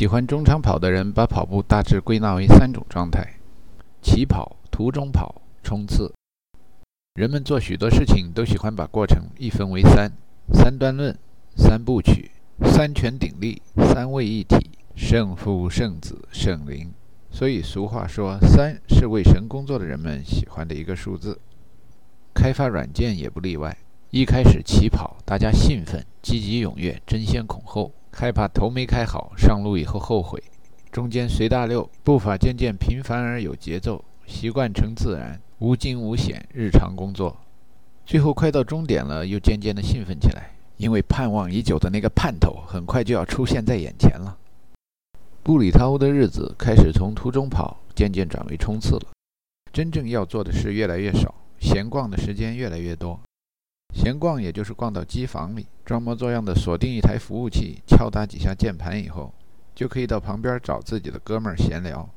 喜欢中长跑的人把跑步大致归纳为三种状态：起跑、途中跑、冲刺。人们做许多事情都喜欢把过程一分为三：三段论、三部曲、三权鼎立、三位一体、胜负、胜子、胜灵。所以俗话说，三是为神工作的人们喜欢的一个数字。开发软件也不例外。一开始起跑，大家兴奋、积极踊跃、争先恐后，害怕头没开好，上路以后后悔。中间随大溜，步伐渐渐平凡而有节奏，习惯成自然，无惊无险，日常工作。最后快到终点了，又渐渐的兴奋起来，因为盼望已久的那个盼头很快就要出现在眼前了。布里涛的日子开始从途中跑渐渐转为冲刺了，真正要做的事越来越少，闲逛的时间越来越多。闲逛也就是逛到机房里，装模作样的锁定一台服务器，敲打几下键盘以后，就可以到旁边找自己的哥们儿闲聊。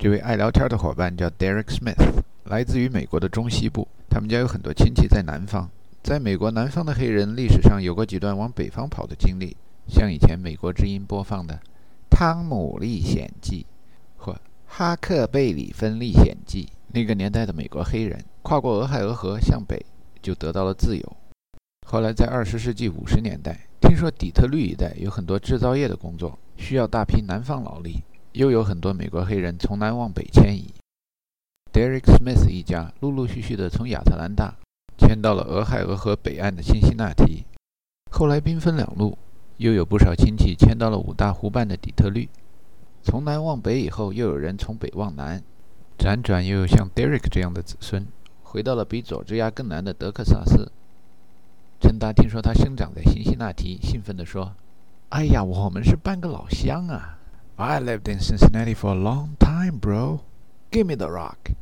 这位爱聊天的伙伴叫 Derek Smith，来自于美国的中西部，他们家有很多亲戚在南方。在美国南方的黑人历史上有过几段往北方跑的经历，像以前美国之音播放的。《汤姆历险记》或《哈克贝里芬历险记》，那个年代的美国黑人跨过俄亥俄河向北，就得到了自由。后来在二十世纪五十年代，听说底特律一带有很多制造业的工作，需要大批南方劳力，又有很多美国黑人从南往北迁移。Derek Smith 一家陆陆续续地从亚特兰大迁到了俄亥俄河北岸的辛辛那提，后来兵分两路。又有不少亲戚迁到了五大湖畔的底特律。从南往北以后，又有人从北往南，辗转又有像 Derek 这样的子孙，回到了比佐治亚更南的德克萨斯。陈达听说他生长在辛辛那提，兴奋地说：“哎呀，我们是半个老乡啊！I lived in Cincinnati for a long time, bro. Give me the rock,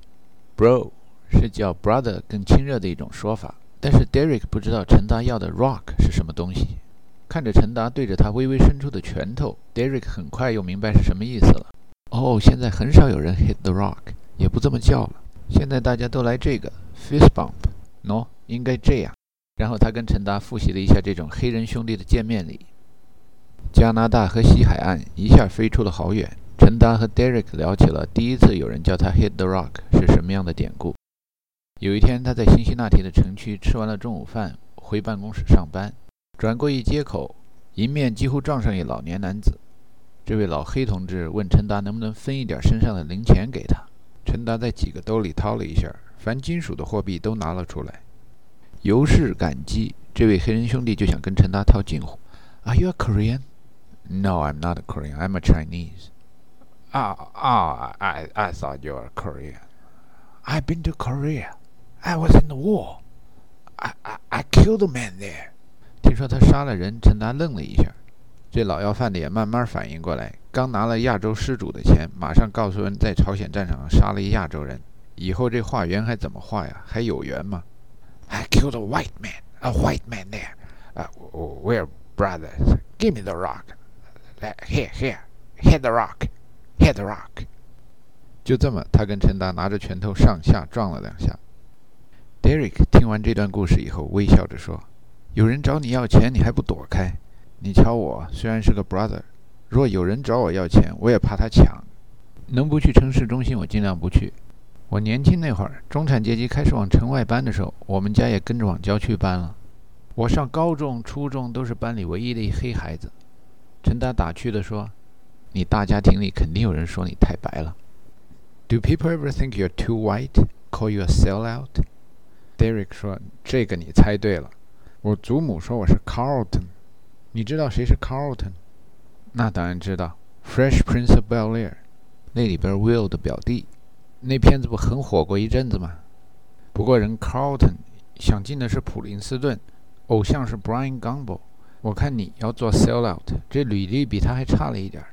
bro。”是叫 brother 更亲热的一种说法。但是 Derek 不知道陈达要的 rock 是什么东西。看着陈达对着他微微伸出的拳头，Derek 很快又明白是什么意思了。哦，现在很少有人 hit the rock，也不这么叫了。现在大家都来这个 fist bump，喏，应该这样。然后他跟陈达复习了一下这种黑人兄弟的见面礼。加拿大和西海岸一下飞出了好远。陈达和 Derek 聊起了第一次有人叫他 hit the rock 是什么样的典故。有一天，他在辛辛那提的城区吃完了中午饭，回办公室上班。转过一街口，迎面几乎撞上一老年男子。这位老黑同志问陈达能不能分一点身上的零钱给他。陈达在几个兜里掏了一下，凡金属的货币都拿了出来。由是感激，这位黑人兄弟就想跟陈达套近乎。Are you a Korean? No, I'm not a Korean. I'm a Chinese. Ah, ah, I, I thought you were Korean. I've been to Korea. I was in the war. I, I, I killed a man there. 听说他杀了人，陈达愣了一下。这老要饭的也慢慢反应过来，刚拿了亚洲施主的钱，马上告诉人在朝鲜战场上杀了一亚洲人。以后这化缘还怎么化呀？还有缘吗？I killed a white man, a white man there. Uh, we're brothers. Give me the rock. Here, here, hit the rock, hit the rock. 就这么，他跟陈达拿着拳头上下撞了两下。Derek 听完这段故事以后，微笑着说。有人找你要钱，你还不躲开？你瞧我，虽然是个 brother，若有人找我要钱，我也怕他抢。能不去城市中心，我尽量不去。我年轻那会儿，中产阶级开始往城外搬的时候，我们家也跟着往郊区搬了。我上高中、初中都是班里唯一的一黑孩子。陈达打趣地说：“你大家庭里肯定有人说你太白了。” Do people ever think you're too white? Call you a sellout?？Derek 说：“这个你猜对了。”我祖母说我是 Carlton，你知道谁是 Carlton？那当然知道，《Fresh Prince of Bel Air》那里边 Will 的表弟，那片子不很火过一阵子吗？不过人 Carlton 想进的是普林斯顿，偶像是 Brian Gumble。我看你要做 Sellout，这履历比他还差了一点儿。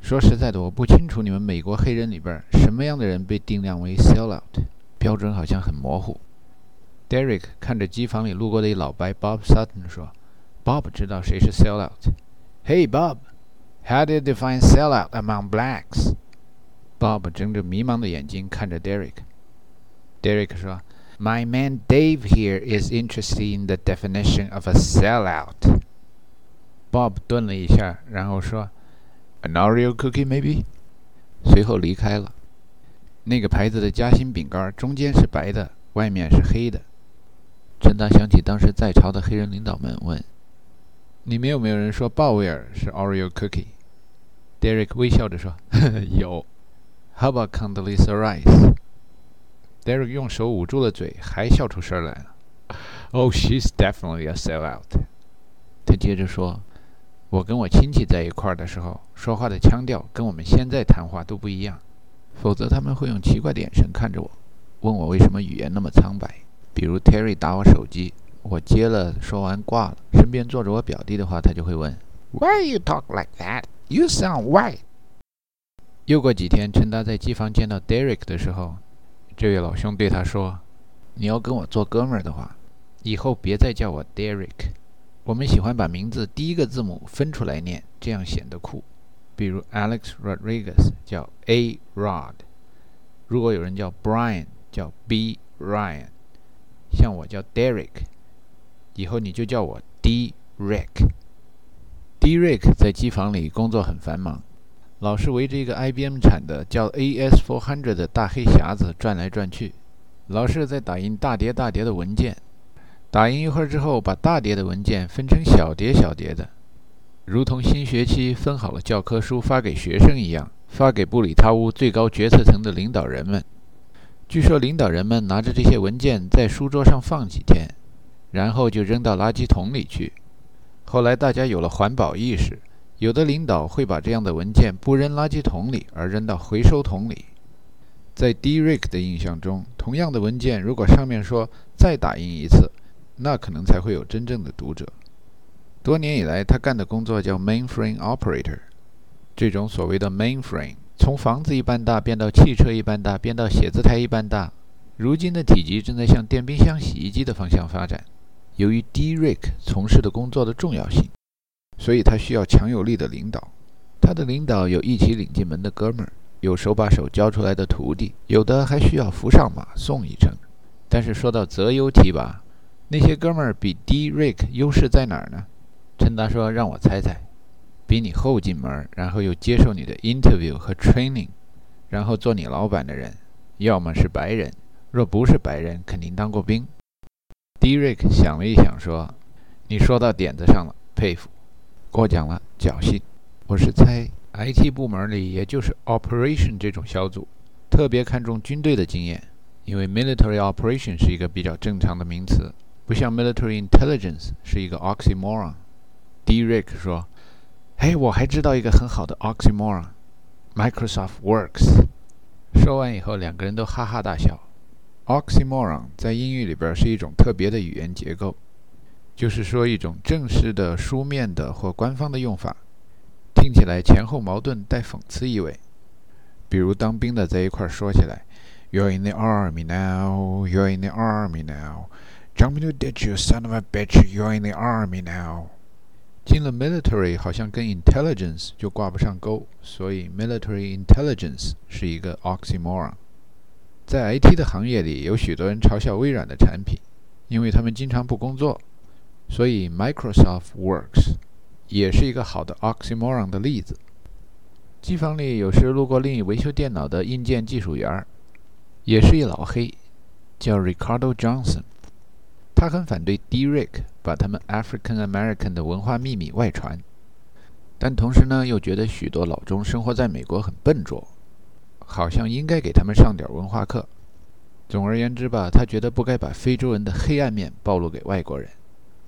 说实在的，我不清楚你们美国黑人里边什么样的人被定量为 Sellout，标准好像很模糊。Derek 看着机房里路过的一老白 Bob Sutton 说：“Bob 知道谁是 sellout。Hey Bob，how do you define sellout among blacks？”Bob 睁着迷茫的眼睛看着 Derek。Derek 说：“My man Dave here is interested in the definition of a sellout。”Bob 顿了一下，然后说 An Oreo cookie, maybe？随后离开了。那个牌子的夹心饼干中间是白的，外面是黑的。陈达想起当时在朝的黑人领导们问：“ 你们有没有人说鲍威尔是 Oreo cookie？”Derek 微笑着说：“呵 呵有。”How about Condoleezza Rice？Derek 用手捂住了嘴，还笑出声来了。“Oh, she's definitely a sellout。”他接着说：“我跟我亲戚在一块儿的时候，说话的腔调跟我们现在谈话都不一样，否则他们会用奇怪的眼神看着我，问我为什么语言那么苍白。”比如 Terry 打我手机，我接了，说完挂了。身边坐着我表弟的话，他就会问：“Why you talk like that? You sound white。”又过几天，陈达在机房见到 Derek 的时候，这位老兄对他说：“你要跟我做哥们儿的话，以后别再叫我 Derek。我们喜欢把名字第一个字母分出来念，这样显得酷。比如 Alex Rodriguez 叫 A Rod，如果有人叫 Brian，叫 B Ryan。”像我叫 Derek，以后你就叫我 D Rick。D Rick 在机房里工作很繁忙，老是围着一个 IBM 产的叫 AS400 的大黑匣子转来转去，老是在打印大叠大叠的文件。打印一会儿之后，把大叠的文件分成小叠小叠的，如同新学期分好了教科书发给学生一样，发给布里塔乌最高决策层的领导人们。据说领导人们拿着这些文件在书桌上放几天，然后就扔到垃圾桶里去。后来大家有了环保意识，有的领导会把这样的文件不扔垃圾桶里，而扔到回收桶里。在 D. Rick 的印象中，同样的文件如果上面说再打印一次，那可能才会有真正的读者。多年以来，他干的工作叫 Mainframe Operator，这种所谓的 Mainframe。从房子一般大变到汽车一般大，变到写字台一般大，如今的体积正在向电冰箱、洗衣机的方向发展。由于 D. Rick 从事的工作的重要性，所以他需要强有力的领导。他的领导有一起领进门的哥们儿，有手把手教出来的徒弟，有的还需要扶上马送一程。但是说到择优提拔，那些哥们儿比 D. Rick 优势在哪儿呢？陈达说：“让我猜猜。”比你后进门，然后又接受你的 interview 和 training，然后做你老板的人，要么是白人，若不是白人，肯定当过兵。Derek 想了一想，说：“你说到点子上了，佩服。过奖了，侥幸。我是猜 IT 部门里，也就是 operation 这种小组，特别看重军队的经验，因为 military operation 是一个比较正常的名词，不像 military intelligence 是一个 oxymoron。”Derek 说。嘿，我还知道一个很好的 oxymoron，Microsoft Works。说完以后，两个人都哈哈大笑。Oxymoron 在英语里边是一种特别的语言结构，就是说一种正式的、书面的或官方的用法，听起来前后矛盾，带讽刺意味。比如当兵的在一块儿说起来：“You're in the army now, you're in the army now, jump into ditch, you son of a bitch, you're in the army now。”进了 military 好像跟 intelligence 就挂不上钩，所以 military intelligence 是一个 oxymoron。在 IT 的行业里，有许多人嘲笑微软的产品，因为他们经常不工作，所以 Microsoft Works 也是一个好的 oxymoron 的例子。机房里有时路过另一维修电脑的硬件技术员，也是一老黑，叫 Ricardo Johnson。他很反对 Derek 把他们 African American 的文化秘密外传，但同时呢，又觉得许多老中生活在美国很笨拙，好像应该给他们上点文化课。总而言之吧，他觉得不该把非洲人的黑暗面暴露给外国人。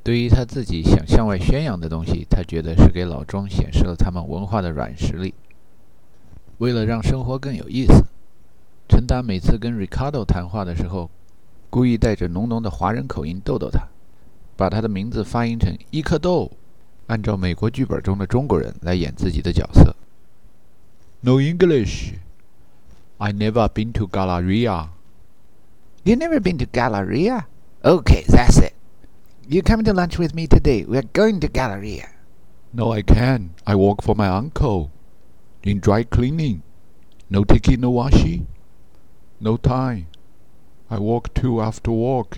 对于他自己想向外宣扬的东西，他觉得是给老庄显示了他们文化的软实力。为了让生活更有意思，陈达每次跟 Ricardo 谈话的时候。故意带着浓浓的华人口音逗逗他，把他的名字发音成伊克豆，按照美国剧本中的中国人来演自己的角色。No English. I never been to Galleria. You never been to Galleria? Okay, that's it. You coming to lunch with me today? We're going to Galleria. No, I can't. I work for my uncle. In dry cleaning. No tiki no washi. No time. I walk too after walk.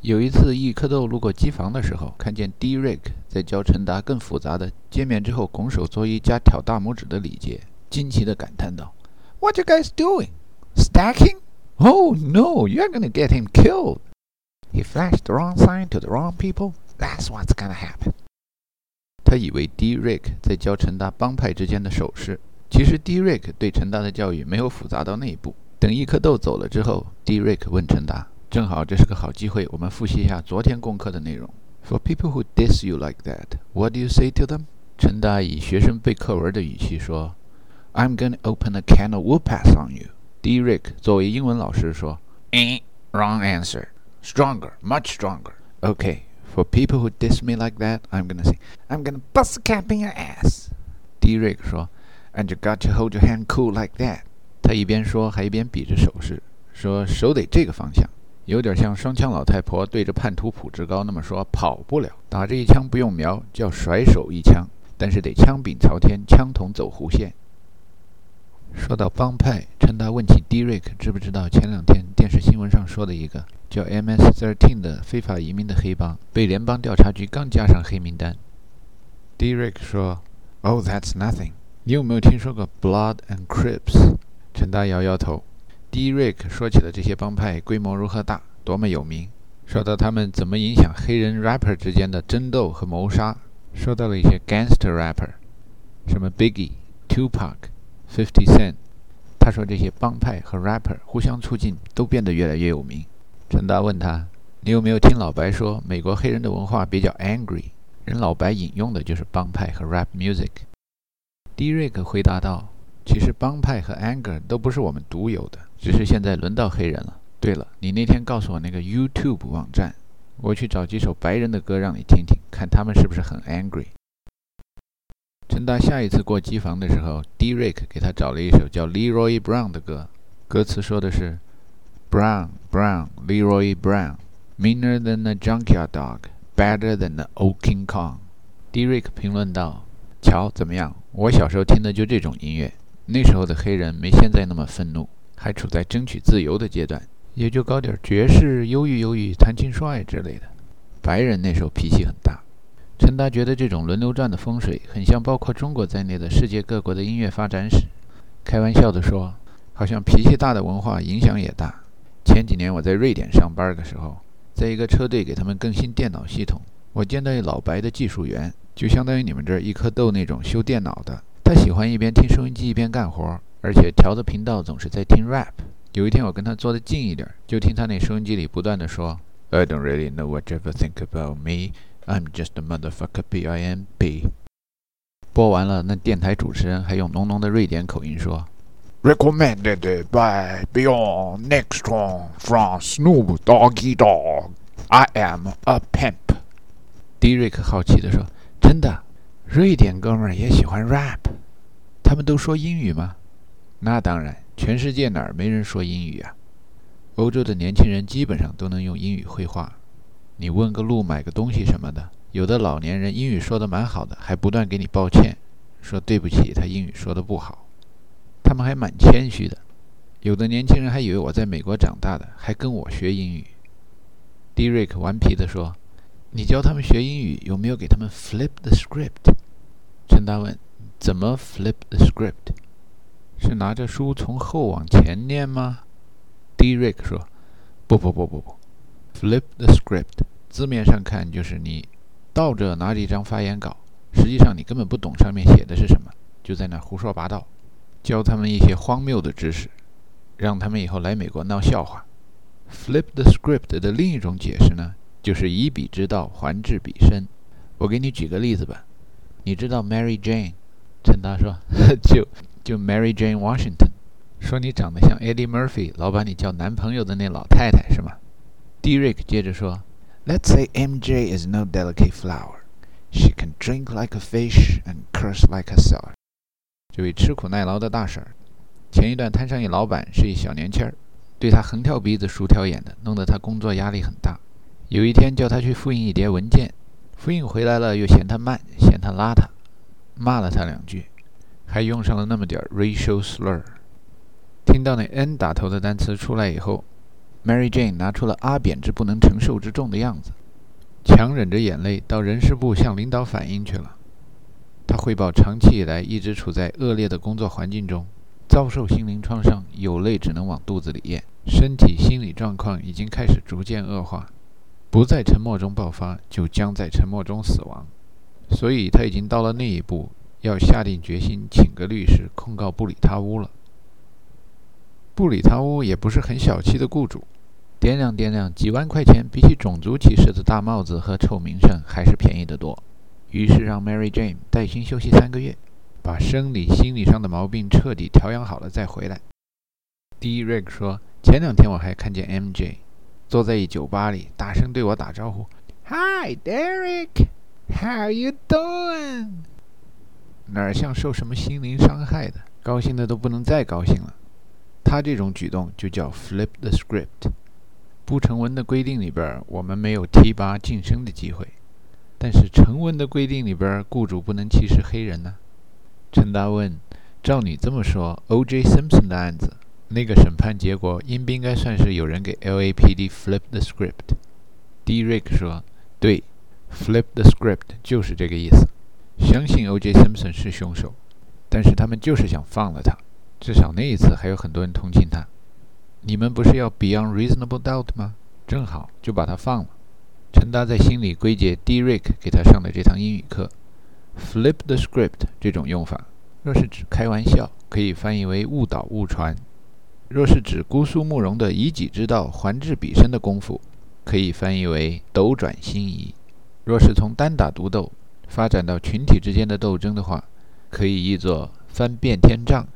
有一次，易克豆路过机房的时候，看见 D. Rick 在教陈达更复杂的见面之后拱手作揖加挑大拇指的礼节，惊奇地感叹道 ：“What you guys doing? Stacking? Oh no, you're gonna get him killed! He flashed the wrong sign to the wrong people. That's what's gonna happen.” 他以为 D. Rick 在教陈达帮派之间的手势，其实 D. Rick 对陈达的教育没有复杂到那一步。等易克豆走了之后，D. Rick 问陈达。正好这是个好机会，我们复习一下昨天功课的内容。For people who diss you like that, what do you say to them？陈达以学生背课文的语气说 ：“I'm gonna open a can of whoop-ass on you。” D. Rick 作为英文老师说：“Eh, wrong answer. Stronger, much stronger. Okay, for people who diss me like that, I'm gonna say, I'm gonna bust a cap in your ass。” D. Rick 说：“And you got to hold your hand cool like that。”他一边说还一边比着手势，说手得这个方向。有点像双枪老太婆对着叛徒普志高那么说：“跑不了，打这一枪不用瞄，叫甩手一枪，但是得枪柄朝天，枪筒走弧线。” 说到帮派，陈达问起 D. Rick 知不知道前两天电视新闻上说的一个叫 MS-13 的非法移民的黑帮被联邦调查局刚加上黑名单。D. Rick 说：“Oh, that's nothing。你有没有听说过 Blood and Crips？” 陈达摇摇头。D. Rick 说起了这些帮派规模如何大，多么有名，说到他们怎么影响黑人 rapper 之间的争斗和谋杀，说到了一些 gangster rapper，什么 Biggie、Tupac、Fifty Cent。他说这些帮派和 rapper 互相促进，都变得越来越有名。陈达问他：“你有没有听老白说，美国黑人的文化比较 angry？人老白引用的就是帮派和 rap music。”D. Rick 回答道。其实帮派和 anger 都不是我们独有的，只是现在轮到黑人了。对了，你那天告诉我那个 YouTube 网站，我去找几首白人的歌让你听听，看他们是不是很 angry。陈达下一次过机房的时候，D. Rick 给他找了一首叫 Leroy Brown 的歌，歌词说的是 Brown Brown Leroy Brown，meaner than a junkyard dog，better than the old King Kong。D. Rick 评论道：“瞧怎么样？我小时候听的就这种音乐。”那时候的黑人没现在那么愤怒，还处在争取自由的阶段，也就搞点爵士、忧郁忧郁、谈情说爱之类的。白人那时候脾气很大。陈达觉得这种轮流转的风水很像包括中国在内的世界各国的音乐发展史，开玩笑地说，好像脾气大的文化影响也大。前几年我在瑞典上班的时候，在一个车队给他们更新电脑系统，我见到一老白的技术员，就相当于你们这儿一颗豆那种修电脑的。他喜欢一边听收音机一边干活，而且调的频道总是在听 rap。有一天我跟他坐得近一点，就听他那收音机里不断的说：“I don't really know what you think about me. I'm just a motherfucker, B.I.M.B.” 播完了，那电台主持人还用浓浓的瑞典口音说：“Recommended by Beyond Nextron from Snoop Doggy Dog. I am a pimp.” D. Rick 好奇地说：“真的？”瑞典哥们儿也喜欢 rap，他们都说英语吗？那当然，全世界哪儿没人说英语啊？欧洲的年轻人基本上都能用英语绘画。你问个路、买个东西什么的，有的老年人英语说的蛮好的，还不断给你抱歉，说对不起，他英语说的不好。他们还蛮谦虚的。有的年轻人还以为我在美国长大的，还跟我学英语。Derek 顽皮地说：“你教他们学英语，有没有给他们 flip the script？” 陈达问：“怎么 flip the script？是拿着书从后往前念吗？”D. Rick 说：“不不不不不，flip the script 字面上看就是你倒着拿着一张发言稿，实际上你根本不懂上面写的是什么，就在那胡说八道，教他们一些荒谬的知识，让他们以后来美国闹笑话。flip the script 的另一种解释呢，就是以彼之道还治彼身。我给你举个例子吧。”你知道 Mary Jane？陈达说：“ 就就 Mary Jane Washington，说你长得像 Eddie Murphy，老把你叫男朋友的那老太太是吗？”D. Rick 接着说：“Let's say MJ is no delicate flower. She can drink like a fish and curse like a sailor。”这位吃苦耐劳的大婶儿，前一段摊上一老板是一小年轻儿，对他横挑鼻子竖挑眼的，弄得他工作压力很大。有一天叫他去复印一叠文件。复印回来了，又嫌他慢，嫌他邋遢，骂了他两句，还用上了那么点儿 racial slur。听到那 n 打头的单词出来以后 Mary Jane 拿出了阿扁之不能承受之重的样子，强忍着眼泪到人事部向领导反映去了。他汇报长期以来一直处在恶劣的工作环境中，遭受心灵创伤，有泪只能往肚子里咽，身体心理状况已经开始逐渐恶化，不在沉默中爆发，就将在沉默中死亡。所以他已经到了那一步，要下定决心请个律师控告布里塔乌了。布里塔乌也不是很小气的雇主。掂量掂量，几万块钱比起种族歧视的大帽子和臭名声还是便宜得多。于是让 Mary Jane 带薪休息三个月，把生理、心理上的毛病彻底调养好了再回来。D. Rick 说：“前两天我还看见 MJ 坐在一酒吧里，大声对我打招呼：‘Hi, Derek, how you doing？’ 哪像受什么心灵伤害的，高兴的都不能再高兴了。他这种举动就叫 flip the script。”不成文的规定里边，我们没有提拔晋升的机会，但是成文的规定里边，雇主不能歧视黑人呢。陈达问：“照你这么说，O.J. Simpson 的案子，那个审判结果应不应该算是有人给 L.A.P.D. flip the script？”D. Rick 说：“对，flip the script 就是这个意思。相信 O.J. Simpson 是凶手，但是他们就是想放了他，至少那一次还有很多人同情他。”你们不是要 Beyond Reasonable Doubt 吗？正好就把它放了。陈达在心里归结 D. Rick 给他上的这堂英语课：Flip the script 这种用法，若是指开玩笑，可以翻译为误导误传；若是指姑苏慕容的以己之道还治彼身的功夫，可以翻译为斗转星移；若是从单打独斗发展到群体之间的斗争的话，可以译作翻遍天仗。